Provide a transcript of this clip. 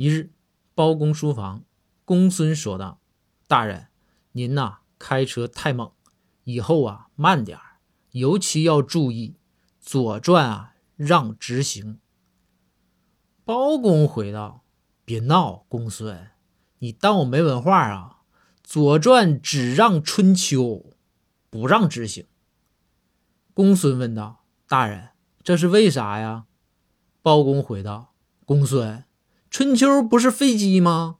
一日，包公书房，公孙说道：“大人，您呐开车太猛，以后啊慢点儿，尤其要注意《左传》啊让直行。”包公回道：“别闹，公孙，你当我没文化啊？《左传》只让春秋，不让直行。”公孙问道：“大人，这是为啥呀？”包公回道：“公孙，春秋不是飞机吗？